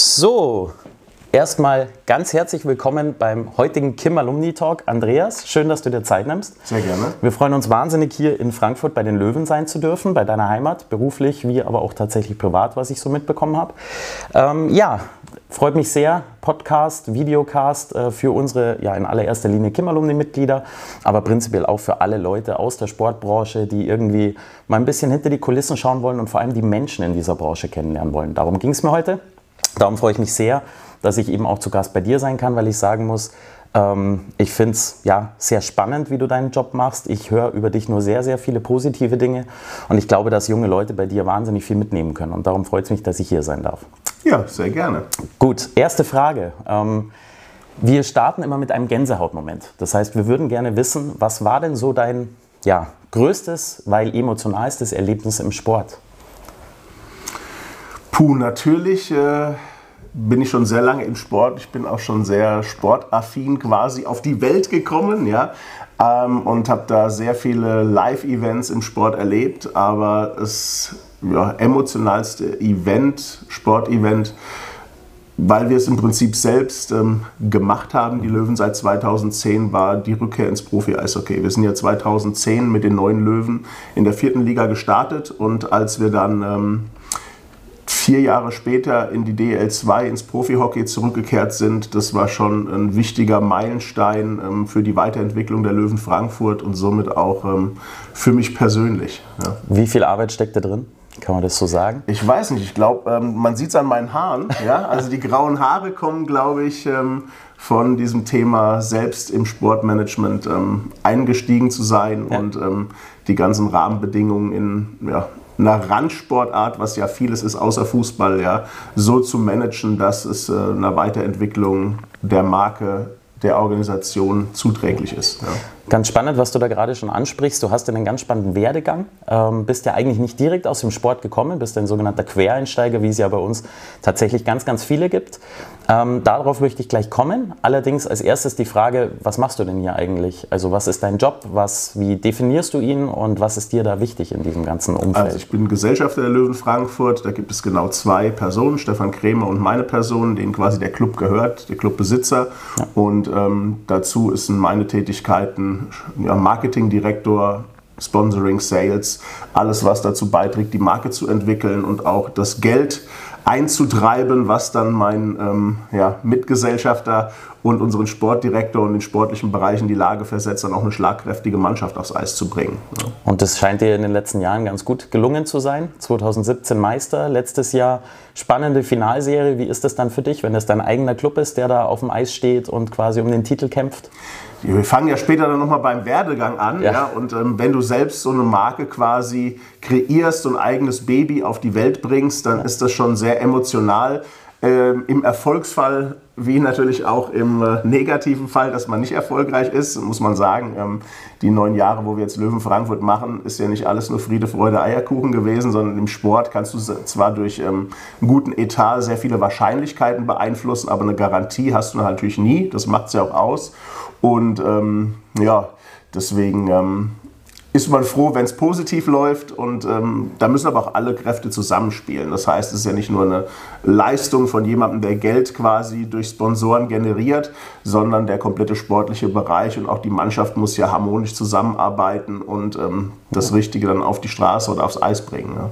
So, erstmal ganz herzlich willkommen beim heutigen Kim Alumni Talk. Andreas, schön, dass du dir Zeit nimmst. Sehr gerne. Wir freuen uns wahnsinnig, hier in Frankfurt bei den Löwen sein zu dürfen, bei deiner Heimat, beruflich wie aber auch tatsächlich privat, was ich so mitbekommen habe. Ähm, ja, freut mich sehr. Podcast, Videocast äh, für unsere, ja in allererster Linie Kim Alumni-Mitglieder, aber prinzipiell auch für alle Leute aus der Sportbranche, die irgendwie mal ein bisschen hinter die Kulissen schauen wollen und vor allem die Menschen in dieser Branche kennenlernen wollen. Darum ging es mir heute. Darum freue ich mich sehr, dass ich eben auch zu Gast bei dir sein kann, weil ich sagen muss, ähm, ich finde es ja, sehr spannend, wie du deinen Job machst. Ich höre über dich nur sehr, sehr viele positive Dinge und ich glaube, dass junge Leute bei dir wahnsinnig viel mitnehmen können und darum freut es mich, dass ich hier sein darf. Ja, sehr gerne. Gut, erste Frage. Ähm, wir starten immer mit einem Gänsehautmoment. Das heißt, wir würden gerne wissen, was war denn so dein ja, größtes, weil emotionalstes Erlebnis im Sport? Puh, natürlich äh, bin ich schon sehr lange im Sport. Ich bin auch schon sehr sportaffin quasi auf die Welt gekommen, ja. Ähm, und habe da sehr viele Live-Events im Sport erlebt. Aber das ja, emotionalste Event, Sportevent, weil wir es im Prinzip selbst ähm, gemacht haben, die Löwen seit 2010, war die Rückkehr ins Profi-Eishockey. Wir sind ja 2010 mit den neuen Löwen in der vierten Liga gestartet und als wir dann ähm, vier Jahre später in die DL2 ins Profihockey zurückgekehrt sind. Das war schon ein wichtiger Meilenstein ähm, für die Weiterentwicklung der Löwen Frankfurt und somit auch ähm, für mich persönlich. Ja. Wie viel Arbeit steckt da drin? Kann man das so sagen? Ich weiß nicht. Ich glaube, ähm, man sieht es an meinen Haaren. Ja? Also die grauen Haare kommen, glaube ich, ähm, von diesem Thema selbst im Sportmanagement ähm, eingestiegen zu sein ja. und ähm, die ganzen Rahmenbedingungen in, ja, einer Randsportart, was ja vieles ist außer Fußball, ja, so zu managen, dass es äh, einer Weiterentwicklung der Marke der Organisation zuträglich ist. Ja. Ganz spannend, was du da gerade schon ansprichst. Du hast einen ganz spannenden Werdegang, ähm, bist ja eigentlich nicht direkt aus dem Sport gekommen, bist ein sogenannter Quereinsteiger, wie es ja bei uns tatsächlich ganz, ganz viele gibt. Ähm, darauf möchte ich gleich kommen. Allerdings als erstes die Frage, was machst du denn hier eigentlich? Also was ist dein Job? Was, wie definierst du ihn und was ist dir da wichtig in diesem ganzen Umfeld? Also ich bin Gesellschafter der Löwen Frankfurt. Da gibt es genau zwei Personen, Stefan Krämer und meine Person, denen quasi der Club gehört, der Clubbesitzer. Ja. Und ähm, dazu sind meine Tätigkeiten ja, Marketingdirektor, Sponsoring, Sales, alles, was dazu beiträgt, die Marke zu entwickeln und auch das Geld einzutreiben, was dann mein ähm, ja, Mitgesellschafter und unseren Sportdirektor und den sportlichen Bereich in die Lage versetzt, dann auch eine schlagkräftige Mannschaft aufs Eis zu bringen. Ja. Und das scheint dir in den letzten Jahren ganz gut gelungen zu sein. 2017 Meister, letztes Jahr spannende Finalserie. Wie ist das dann für dich, wenn es dein eigener Club ist, der da auf dem Eis steht und quasi um den Titel kämpft? Wir fangen ja später dann nochmal beim Werdegang an. Ja. ja und ähm, wenn du selbst so eine Marke quasi kreierst, so ein eigenes Baby auf die Welt bringst, dann ja. ist das schon sehr emotional. Ähm, Im Erfolgsfall wie natürlich auch im äh, negativen Fall, dass man nicht erfolgreich ist, muss man sagen. Ähm, die neun Jahre, wo wir jetzt Löwen Frankfurt machen, ist ja nicht alles nur Friede, Freude, Eierkuchen gewesen, sondern im Sport kannst du zwar durch ähm, einen guten Etat sehr viele Wahrscheinlichkeiten beeinflussen, aber eine Garantie hast du natürlich nie. Das macht es ja auch aus. Und ähm, ja, deswegen ähm, ist man froh, wenn es positiv läuft und ähm, da müssen aber auch alle Kräfte zusammenspielen. Das heißt, es ist ja nicht nur eine Leistung von jemandem, der Geld quasi durch Sponsoren generiert, sondern der komplette sportliche Bereich und auch die Mannschaft muss ja harmonisch zusammenarbeiten und ähm, das Richtige dann auf die Straße oder aufs Eis bringen. Ja.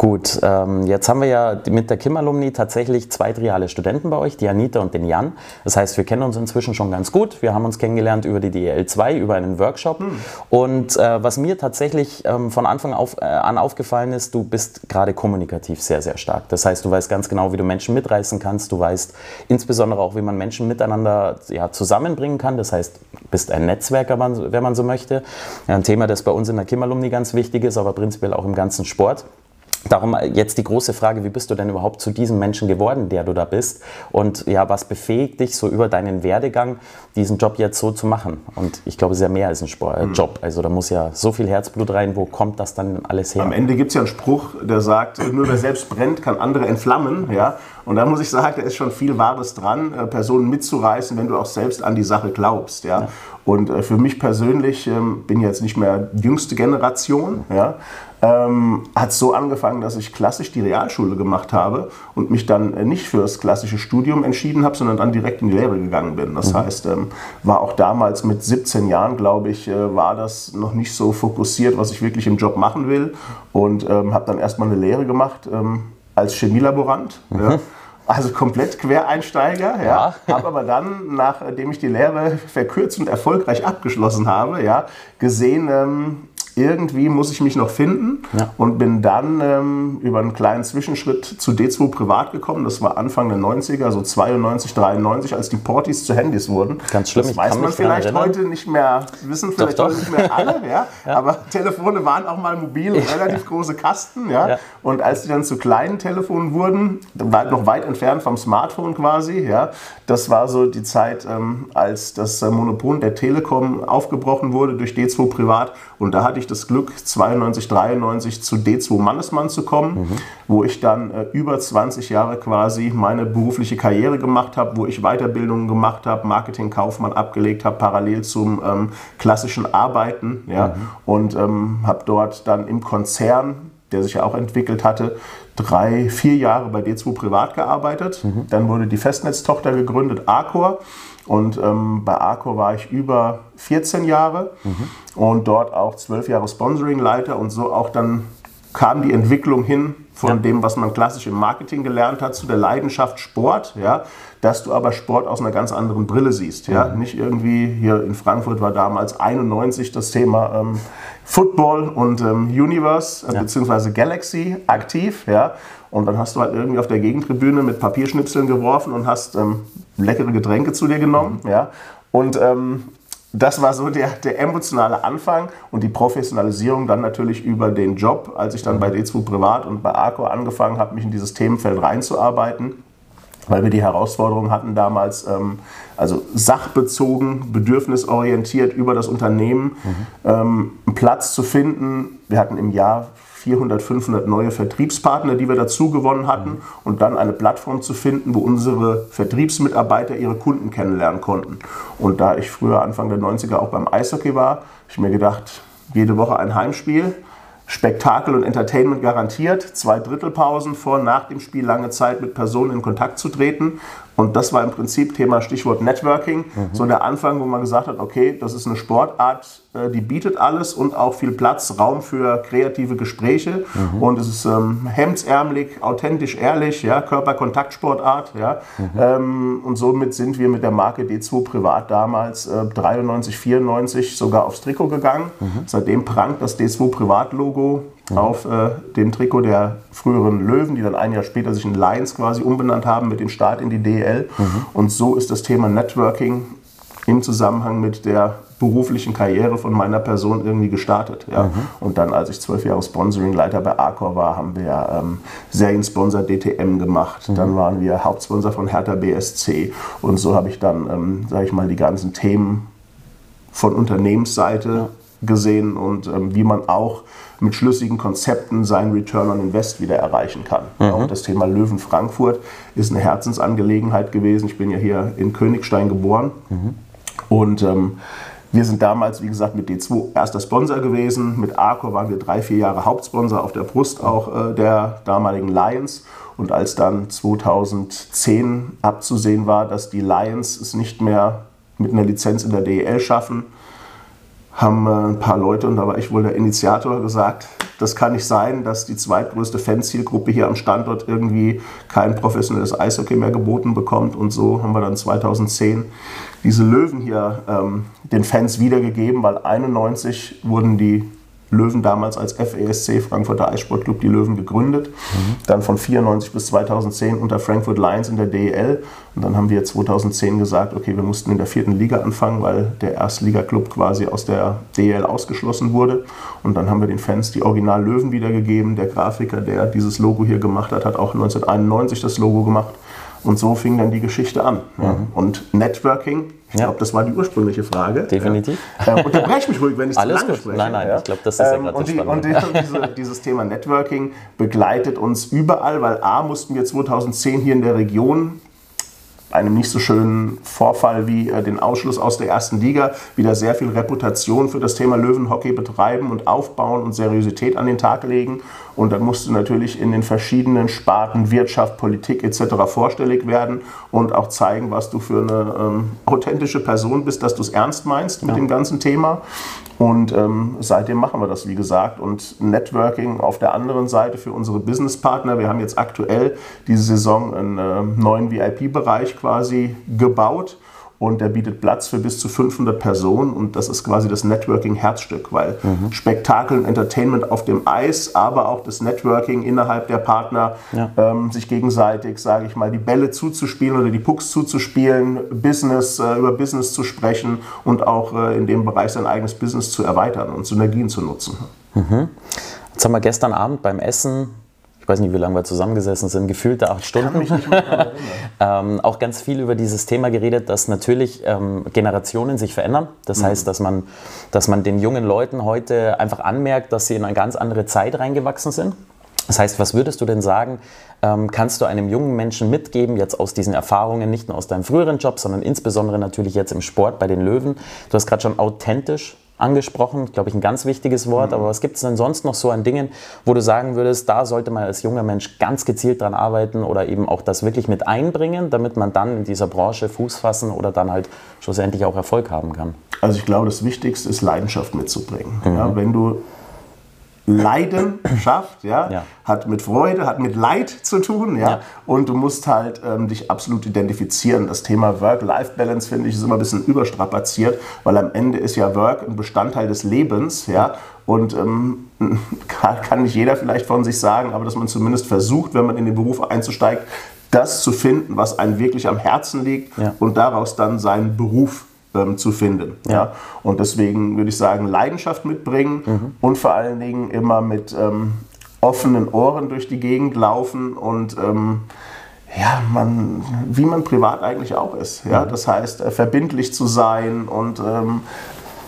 Gut, ähm, jetzt haben wir ja mit der Kim-Alumni tatsächlich zwei triale Studenten bei euch, die Anita und den Jan. Das heißt, wir kennen uns inzwischen schon ganz gut. Wir haben uns kennengelernt über die DL2, über einen Workshop. Hm. Und äh, was mir tatsächlich ähm, von Anfang auf, äh, an aufgefallen ist, du bist gerade kommunikativ sehr, sehr stark. Das heißt, du weißt ganz genau, wie du Menschen mitreißen kannst. Du weißt insbesondere auch, wie man Menschen miteinander ja, zusammenbringen kann. Das heißt, bist ein Netzwerker, wenn man so möchte. Ein Thema, das bei uns in der Kim-Alumni ganz wichtig ist, aber prinzipiell auch im ganzen Sport. Darum jetzt die große Frage, wie bist du denn überhaupt zu diesem Menschen geworden, der du da bist? Und ja, was befähigt dich so über deinen Werdegang, diesen Job jetzt so zu machen? Und ich glaube, es ist ja mehr als ein Sport, äh, mhm. Job. Also da muss ja so viel Herzblut rein. Wo kommt das dann alles her? Am Ende gibt es ja einen Spruch, der sagt, nur wer selbst brennt, kann andere entflammen. Ja? Und da muss ich sagen, da ist schon viel Wahres dran, äh, Personen mitzureißen, wenn du auch selbst an die Sache glaubst. Ja? ja. Und äh, für mich persönlich ähm, bin jetzt nicht mehr jüngste Generation, ja, ähm, hat so angefangen, dass ich klassisch die Realschule gemacht habe und mich dann äh, nicht für das klassische Studium entschieden habe, sondern dann direkt in die Lehre gegangen bin. Das mhm. heißt, ähm, war auch damals mit 17 Jahren, glaube ich, äh, war das noch nicht so fokussiert, was ich wirklich im Job machen will und ähm, habe dann erstmal eine Lehre gemacht ähm, als Chemielaborant. Mhm. Ja. Also komplett Quereinsteiger, ja. ja. habe aber dann, nachdem ich die Lehre verkürzt und erfolgreich abgeschlossen habe, ja, gesehen, ähm, irgendwie muss ich mich noch finden ja. und bin dann ähm, über einen kleinen Zwischenschritt zu D2 privat gekommen. Das war Anfang der 90er, so 92, 93, als die Portis zu Handys wurden. Ganz schlimm. Das weiß man vielleicht heute nicht mehr, wissen vielleicht doch, doch. heute nicht mehr alle, ja? ja? aber Telefone waren auch mal mobil und relativ große Kasten. Ja? Und als die dann zu kleinen Telefonen wurden, war noch weit entfernt vom Smartphone quasi, ja? das war so die Zeit, ähm, als das Monopol der Telekom aufgebrochen wurde durch D2 privat und da hatte ich das Glück, 92, 93 zu D2 Mannesmann zu kommen, mhm. wo ich dann äh, über 20 Jahre quasi meine berufliche Karriere gemacht habe, wo ich Weiterbildungen gemacht habe, Marketing, Kaufmann abgelegt habe, parallel zum ähm, klassischen Arbeiten. Ja, mhm. Und ähm, habe dort dann im Konzern, der sich ja auch entwickelt hatte, drei, vier Jahre bei D2 privat gearbeitet. Mhm. Dann wurde die Festnetztochter gegründet, Arcor. Und ähm, bei Arco war ich über 14 Jahre mhm. und dort auch 12 Jahre Sponsoring-Leiter und so auch dann kam die Entwicklung hin von ja. dem, was man klassisch im Marketing gelernt hat, zu der Leidenschaft Sport, ja, dass du aber Sport aus einer ganz anderen Brille siehst. Ja? Mhm. Nicht irgendwie, hier in Frankfurt war damals 91 das Thema ähm, Football und ähm, Universe äh, ja. bzw. Galaxy aktiv. Ja? Und dann hast du halt irgendwie auf der Gegentribüne mit Papierschnipseln geworfen und hast ähm, leckere Getränke zu dir genommen. Mhm. Ja? Und ähm, das war so der, der emotionale Anfang und die Professionalisierung dann natürlich über den Job, als ich dann bei D2 Privat und bei ARCO angefangen habe, mich in dieses Themenfeld reinzuarbeiten weil wir die Herausforderung hatten damals, ähm, also sachbezogen, bedürfnisorientiert über das Unternehmen mhm. ähm, einen Platz zu finden. Wir hatten im Jahr 400, 500 neue Vertriebspartner, die wir dazu gewonnen hatten und dann eine Plattform zu finden, wo unsere Vertriebsmitarbeiter ihre Kunden kennenlernen konnten. Und da ich früher Anfang der 90er auch beim Eishockey war, habe ich mir gedacht, jede Woche ein Heimspiel Spektakel und Entertainment garantiert, zwei Drittelpausen vor nach dem Spiel lange Zeit mit Personen in Kontakt zu treten und das war im Prinzip Thema Stichwort Networking. Mhm. So der Anfang, wo man gesagt hat, okay, das ist eine Sportart, äh, die bietet alles und auch viel Platz, Raum für kreative Gespräche. Mhm. Und es ist ähm, hemdsärmelig, authentisch, ehrlich, ja, Körperkontaktsportart. Ja. Mhm. Ähm, und somit sind wir mit der Marke D2 Privat damals äh, 93, 94 sogar aufs Trikot gegangen. Mhm. Seitdem prangt das D2 Privat-Logo mhm. auf äh, dem Trikot der früheren Löwen, die dann ein Jahr später sich in Lions quasi umbenannt haben mit dem Start in die DL. Mhm. Und so ist das Thema Networking im Zusammenhang mit der beruflichen Karriere von meiner Person irgendwie gestartet. Ja. Mhm. Und dann, als ich zwölf Jahre Sponsoring-Leiter bei Arcor war, haben wir ähm, Seriensponsor DTM gemacht. Mhm. Dann waren wir Hauptsponsor von Hertha BSC. Und so habe ich dann, ähm, sage ich mal, die ganzen Themen von Unternehmensseite. Gesehen und ähm, wie man auch mit schlüssigen Konzepten seinen Return on Invest wieder erreichen kann. Mhm. Und das Thema Löwen Frankfurt ist eine Herzensangelegenheit gewesen. Ich bin ja hier in Königstein geboren mhm. und ähm, wir sind damals, wie gesagt, mit D2 erster Sponsor gewesen. Mit Arcor waren wir drei, vier Jahre Hauptsponsor auf der Brust auch äh, der damaligen Lions. Und als dann 2010 abzusehen war, dass die Lions es nicht mehr mit einer Lizenz in der DEL schaffen, haben äh, ein paar Leute, und da war ich wohl der Initiator, gesagt, das kann nicht sein, dass die zweitgrößte Fanzielgruppe hier am Standort irgendwie kein professionelles Eishockey mehr geboten bekommt. Und so haben wir dann 2010 diese Löwen hier ähm, den Fans wiedergegeben, weil 91 wurden die Löwen damals als FESC, Frankfurter Eissportclub, die Löwen gegründet. Mhm. Dann von 94 bis 2010 unter Frankfurt Lions in der DEL. Und dann haben wir 2010 gesagt, okay, wir mussten in der vierten Liga anfangen, weil der Erstliga-Club quasi aus der DEL ausgeschlossen wurde. Und dann haben wir den Fans die Original Löwen wiedergegeben. Der Grafiker, der dieses Logo hier gemacht hat, hat auch 1991 das Logo gemacht. Und so fing dann die Geschichte an. Ja. Mhm. Und Networking, ich ja. glaube, das war die ursprüngliche Frage. Definitiv. Ja. Äh, unterbrech mich ruhig, wenn ich Alles zu lange gut. spreche. Nein, nein, ja. ich glaube, das ist ja ähm, gerade und, die, und, die, diese, dieses Thema Networking begleitet uns überall, weil A mussten wir 2010 hier in der Region einem nicht so schönen Vorfall wie äh, den Ausschluss aus der ersten Liga wieder sehr viel Reputation für das Thema Löwenhockey betreiben und aufbauen und Seriosität an den Tag legen. Und dann musst du natürlich in den verschiedenen Sparten Wirtschaft, Politik etc. vorstellig werden und auch zeigen, was du für eine ähm, authentische Person bist, dass du es ernst meinst mit ja. dem ganzen Thema. Und ähm, seitdem machen wir das, wie gesagt. Und Networking auf der anderen Seite für unsere Businesspartner. Wir haben jetzt aktuell diese Saison einen äh, neuen VIP-Bereich quasi gebaut und der bietet Platz für bis zu 500 Personen und das ist quasi das Networking-Herzstück, weil mhm. Spektakel und Entertainment auf dem Eis, aber auch das Networking innerhalb der Partner, ja. ähm, sich gegenseitig, sage ich mal, die Bälle zuzuspielen oder die Pucks zuzuspielen, Business, äh, über Business zu sprechen und auch äh, in dem Bereich sein eigenes Business zu erweitern und Synergien zu nutzen. Mhm. Jetzt haben wir gestern Abend beim Essen weiß nicht, wie lange wir zusammengesessen sind, gefühlte acht Stunden. ähm, auch ganz viel über dieses Thema geredet, dass natürlich ähm, Generationen sich verändern. Das mhm. heißt, dass man, dass man den jungen Leuten heute einfach anmerkt, dass sie in eine ganz andere Zeit reingewachsen sind. Das heißt, was würdest du denn sagen, ähm, kannst du einem jungen Menschen mitgeben, jetzt aus diesen Erfahrungen, nicht nur aus deinem früheren Job, sondern insbesondere natürlich jetzt im Sport bei den Löwen? Du hast gerade schon authentisch angesprochen, glaube ich, ein ganz wichtiges Wort. Mhm. Aber was gibt es denn sonst noch so an Dingen, wo du sagen würdest, da sollte man als junger Mensch ganz gezielt dran arbeiten oder eben auch das wirklich mit einbringen, damit man dann in dieser Branche Fuß fassen oder dann halt schlussendlich auch Erfolg haben kann? Also ich glaube, das Wichtigste ist Leidenschaft mitzubringen. Mhm. Ja, wenn du Leidenschaft, ja, ja, hat mit Freude, hat mit Leid zu tun, ja, ja. und du musst halt ähm, dich absolut identifizieren. Das Thema Work-Life-Balance finde ich ist immer ein bisschen überstrapaziert, weil am Ende ist ja Work ein Bestandteil des Lebens, ja, und ähm, kann nicht jeder vielleicht von sich sagen, aber dass man zumindest versucht, wenn man in den Beruf einzusteigt, das zu finden, was einem wirklich am Herzen liegt ja. und daraus dann seinen Beruf ähm, zu finden. Ja. ja. Und deswegen würde ich sagen, Leidenschaft mitbringen mhm. und vor allen Dingen immer mit ähm, offenen Ohren durch die Gegend laufen und ähm, ja, man, wie man privat eigentlich auch ist. Ja? Mhm. Das heißt, äh, verbindlich zu sein und ähm,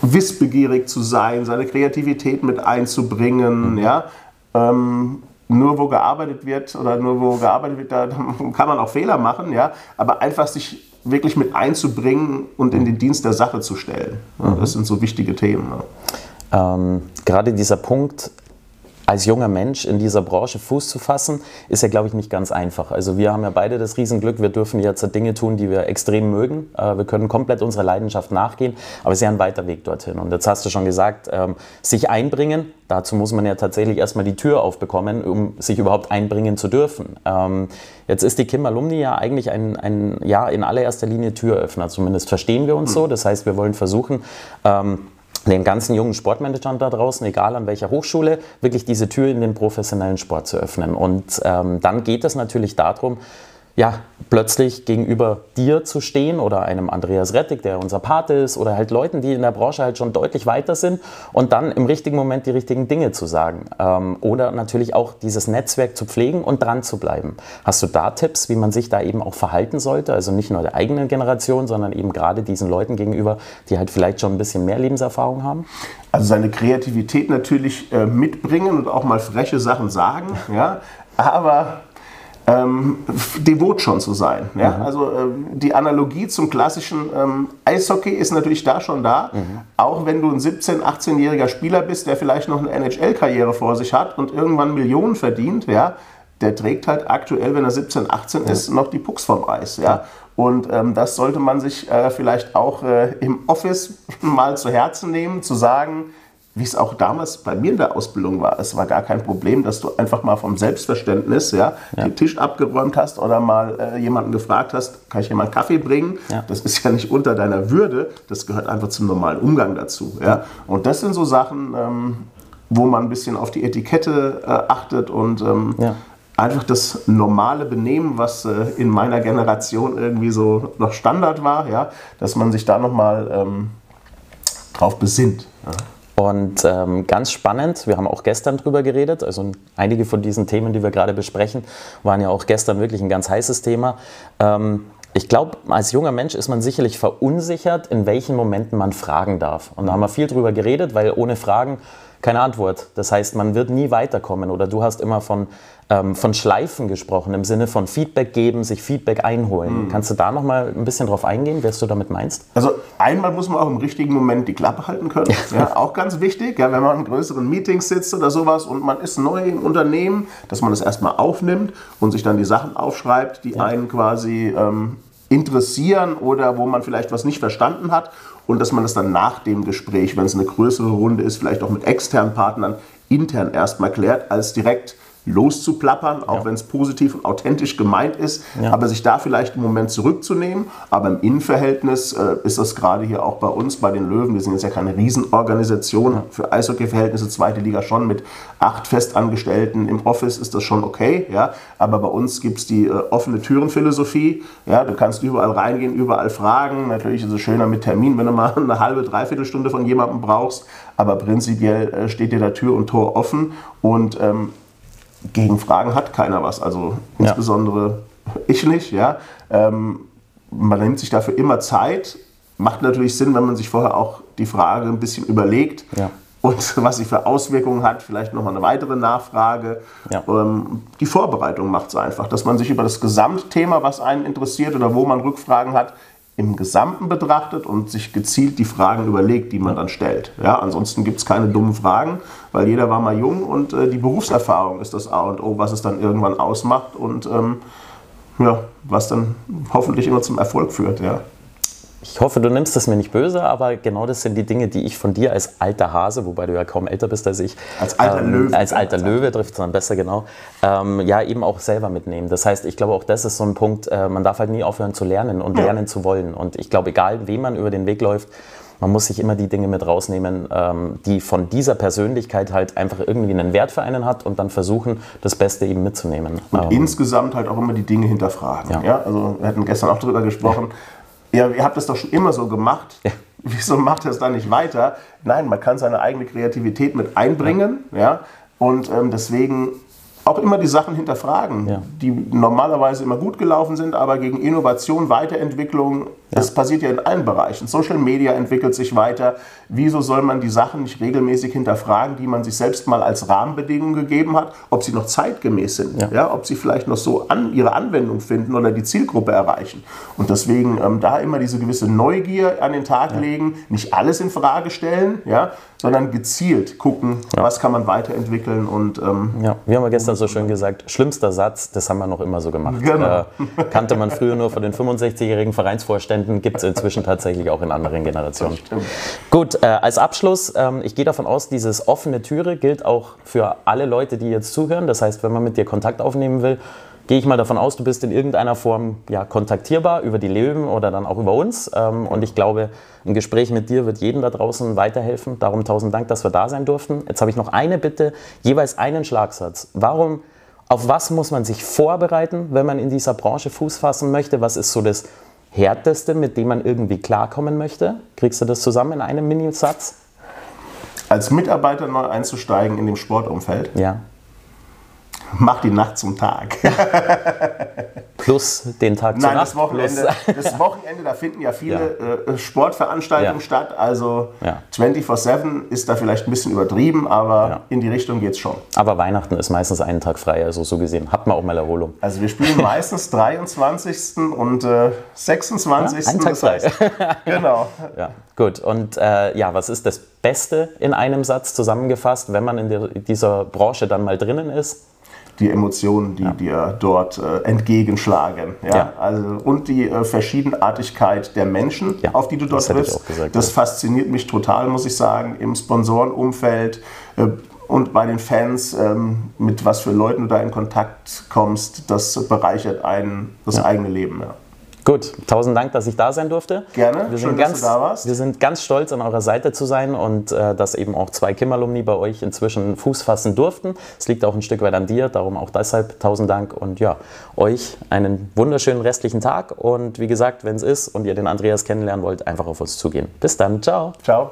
wissbegierig zu sein, seine Kreativität mit einzubringen. Mhm. Ja? Ähm, nur wo gearbeitet wird oder nur wo gearbeitet wird, da kann man auch Fehler machen, ja, aber einfach sich wirklich mit einzubringen und in den Dienst der Sache zu stellen. Ja, mhm. Das sind so wichtige Themen. Ja. Ähm, gerade dieser Punkt, als junger Mensch in dieser Branche Fuß zu fassen, ist ja, glaube ich, nicht ganz einfach. Also wir haben ja beide das Riesenglück, wir dürfen jetzt Dinge tun, die wir extrem mögen. Äh, wir können komplett unserer Leidenschaft nachgehen, aber es ist ja ein weiter Weg dorthin. Und jetzt hast du schon gesagt, ähm, sich einbringen, dazu muss man ja tatsächlich erstmal die Tür aufbekommen, um sich überhaupt einbringen zu dürfen. Ähm, jetzt ist die Kim Alumni ja eigentlich ein, ein ja, in allererster Linie Türöffner, zumindest verstehen wir uns so. Das heißt, wir wollen versuchen, ähm, den ganzen jungen Sportmanagern da draußen, egal an welcher Hochschule, wirklich diese Tür in den professionellen Sport zu öffnen. Und ähm, dann geht es natürlich darum, ja, plötzlich gegenüber dir zu stehen oder einem Andreas Rettig, der unser Pate ist, oder halt Leuten, die in der Branche halt schon deutlich weiter sind und dann im richtigen Moment die richtigen Dinge zu sagen. Ähm, oder natürlich auch dieses Netzwerk zu pflegen und dran zu bleiben. Hast du da Tipps, wie man sich da eben auch verhalten sollte? Also nicht nur der eigenen Generation, sondern eben gerade diesen Leuten gegenüber, die halt vielleicht schon ein bisschen mehr Lebenserfahrung haben? Also seine Kreativität natürlich äh, mitbringen und auch mal freche Sachen sagen, ja. Aber ähm, devot schon zu sein. Ja? Mhm. Also äh, die Analogie zum klassischen ähm, Eishockey ist natürlich da schon da. Mhm. Auch wenn du ein 17-, 18-jähriger Spieler bist, der vielleicht noch eine NHL-Karriere vor sich hat und irgendwann Millionen verdient, ja, der trägt halt aktuell, wenn er 17, 18 ist, noch die Pucks vom Eis. Ja? Und ähm, das sollte man sich äh, vielleicht auch äh, im Office mal zu Herzen nehmen, zu sagen, wie es auch damals bei mir in der Ausbildung war. Es war gar kein Problem, dass du einfach mal vom Selbstverständnis ja, ja. den Tisch abgeräumt hast oder mal äh, jemanden gefragt hast, kann ich einen Kaffee bringen? Ja. Das ist ja nicht unter deiner Würde, das gehört einfach zum normalen Umgang dazu. Ja? Und das sind so Sachen, ähm, wo man ein bisschen auf die Etikette äh, achtet und ähm, ja. einfach das normale Benehmen, was äh, in meiner Generation irgendwie so noch Standard war, ja, dass man sich da nochmal ähm, drauf besinnt. Ja. Und ähm, ganz spannend, wir haben auch gestern drüber geredet, also einige von diesen Themen, die wir gerade besprechen, waren ja auch gestern wirklich ein ganz heißes Thema. Ähm, ich glaube, als junger Mensch ist man sicherlich verunsichert, in welchen Momenten man fragen darf. Und da haben wir viel drüber geredet, weil ohne Fragen keine Antwort. Das heißt, man wird nie weiterkommen oder du hast immer von, ähm, von Schleifen gesprochen, im Sinne von Feedback geben, sich Feedback einholen. Mhm. Kannst du da noch mal ein bisschen drauf eingehen, was du damit meinst? Also einmal muss man auch im richtigen Moment die Klappe halten können. ja, auch ganz wichtig, ja, wenn man in größeren Meetings sitzt oder sowas und man ist neu im Unternehmen, dass man das erstmal aufnimmt und sich dann die Sachen aufschreibt, die ja. einen quasi ähm, interessieren oder wo man vielleicht was nicht verstanden hat und dass man das dann nach dem Gespräch, wenn es eine größere Runde ist, vielleicht auch mit externen Partnern intern erstmal klärt, als direkt loszuplappern, auch ja. wenn es positiv und authentisch gemeint ist, ja. aber sich da vielleicht einen Moment zurückzunehmen. Aber im Innenverhältnis äh, ist das gerade hier auch bei uns, bei den Löwen, wir sind jetzt ja keine Riesenorganisation, ja. für Eishockey-Verhältnisse zweite Liga schon mit acht Festangestellten im Office ist das schon okay, ja. Aber bei uns gibt es die äh, offene Türenphilosophie, ja. Du kannst überall reingehen, überall fragen. Natürlich ist es schöner mit Termin, wenn du mal eine halbe, dreiviertel Stunde von jemandem brauchst. Aber prinzipiell äh, steht dir da Tür und Tor offen und ähm, gegen Fragen hat keiner was. Also insbesondere ja. ich nicht. Ja. Ähm, man nimmt sich dafür immer Zeit. Macht natürlich Sinn, wenn man sich vorher auch die Frage ein bisschen überlegt. Ja. Und was sie für Auswirkungen hat, vielleicht nochmal eine weitere Nachfrage. Ja. Ähm, die Vorbereitung macht es einfach, dass man sich über das Gesamtthema, was einen interessiert oder wo man Rückfragen hat, im Gesamten betrachtet und sich gezielt die Fragen überlegt, die man dann stellt. Ja, ansonsten gibt es keine dummen Fragen, weil jeder war mal jung und äh, die Berufserfahrung ist das A und O, was es dann irgendwann ausmacht und ähm, ja, was dann hoffentlich immer zum Erfolg führt. Ja. Ich hoffe, du nimmst das mir nicht böse, aber genau das sind die Dinge, die ich von dir als alter Hase, wobei du ja kaum älter bist als ich, als alter ähm, Löwe, als alter Löwe trifft es dann besser genau, ähm, ja eben auch selber mitnehmen. Das heißt, ich glaube auch das ist so ein Punkt, äh, man darf halt nie aufhören zu lernen und ja. lernen zu wollen. Und ich glaube, egal wem man über den Weg läuft, man muss sich immer die Dinge mit rausnehmen, ähm, die von dieser Persönlichkeit halt einfach irgendwie einen Wert für einen hat und dann versuchen, das Beste eben mitzunehmen. Und ähm, insgesamt halt auch immer die Dinge hinterfragen. Ja. ja? Also wir hatten gestern auch darüber gesprochen. Ja ja, ihr habt das doch schon immer so gemacht. Ja. Wieso macht ihr es dann nicht weiter? Nein, man kann seine eigene Kreativität mit einbringen. Ja. und ähm, deswegen auch immer die Sachen hinterfragen, ja. die normalerweise immer gut gelaufen sind, aber gegen Innovation, Weiterentwicklung, ja. das passiert ja in allen Bereichen. Social Media entwickelt sich weiter. Wieso soll man die Sachen nicht regelmäßig hinterfragen, die man sich selbst mal als Rahmenbedingungen gegeben hat, ob sie noch zeitgemäß sind, ja. ja ob sie vielleicht noch so an ihre Anwendung finden oder die Zielgruppe erreichen. Und deswegen ähm, da immer diese gewisse Neugier an den Tag legen, nicht alles in Frage stellen, ja, sondern gezielt gucken, ja. was kann man weiterentwickeln. Und, ähm, ja, wir haben ja gestern so schön gesagt, schlimmster Satz, das haben wir noch immer so gemacht. Genau. Äh, kannte man früher nur von den 65-jährigen Vereinsvorständen, gibt es inzwischen tatsächlich auch in anderen Generationen. Gut, äh, als Abschluss, ähm, ich gehe davon aus, dieses offene Türe gilt auch für alle Leute, die jetzt zuhören. Das heißt, wenn man mit dir Kontakt aufnehmen will, gehe ich mal davon aus, du bist in irgendeiner Form ja, kontaktierbar über die Löwen oder dann auch über uns. Ähm, und ich glaube, ein Gespräch mit dir wird jedem da draußen weiterhelfen. Darum tausend Dank, dass wir da sein durften. Jetzt habe ich noch eine Bitte, jeweils einen Schlagsatz. Warum, auf was muss man sich vorbereiten, wenn man in dieser Branche Fuß fassen möchte? Was ist so das Härteste, mit dem man irgendwie klarkommen möchte? Kriegst du das zusammen in einem Minisatz? Als Mitarbeiter neu einzusteigen in dem Sportumfeld? Ja mach die Nacht zum Tag. Plus den Tag Nein, das Wochenende, das Wochenende, da finden ja viele ja. Äh, Sportveranstaltungen ja. statt. Also ja. 24-7 ist da vielleicht ein bisschen übertrieben, aber in die Richtung geht es schon. Aber Weihnachten ist meistens einen Tag frei, also so gesehen hat man auch mal Erholung. Also wir spielen meistens 23. und äh, 26. Ja, einen Tag frei. genau. Ja, gut. Und äh, ja, was ist das Beste in einem Satz zusammengefasst, wenn man in der, dieser Branche dann mal drinnen ist? Die Emotionen, die ja. dir dort äh, entgegenschlagen. Ja? ja? Also, und die äh, Verschiedenartigkeit der Menschen, ja, auf die du dort triffst. Das fasziniert mich total, muss ich sagen, im Sponsorenumfeld äh, und bei den Fans, ähm, mit was für Leuten du da in Kontakt kommst, das bereichert einen das eigene Leben. Gut, tausend Dank, dass ich da sein durfte. Gerne, wir sind schön, ganz, dass du da warst. Wir sind ganz stolz, an eurer Seite zu sein und äh, dass eben auch zwei Kim-Alumni bei euch inzwischen Fuß fassen durften. Es liegt auch ein Stück weit an dir, darum auch deshalb tausend Dank und ja, euch einen wunderschönen restlichen Tag und wie gesagt, wenn es ist und ihr den Andreas kennenlernen wollt, einfach auf uns zugehen. Bis dann, ciao. Ciao.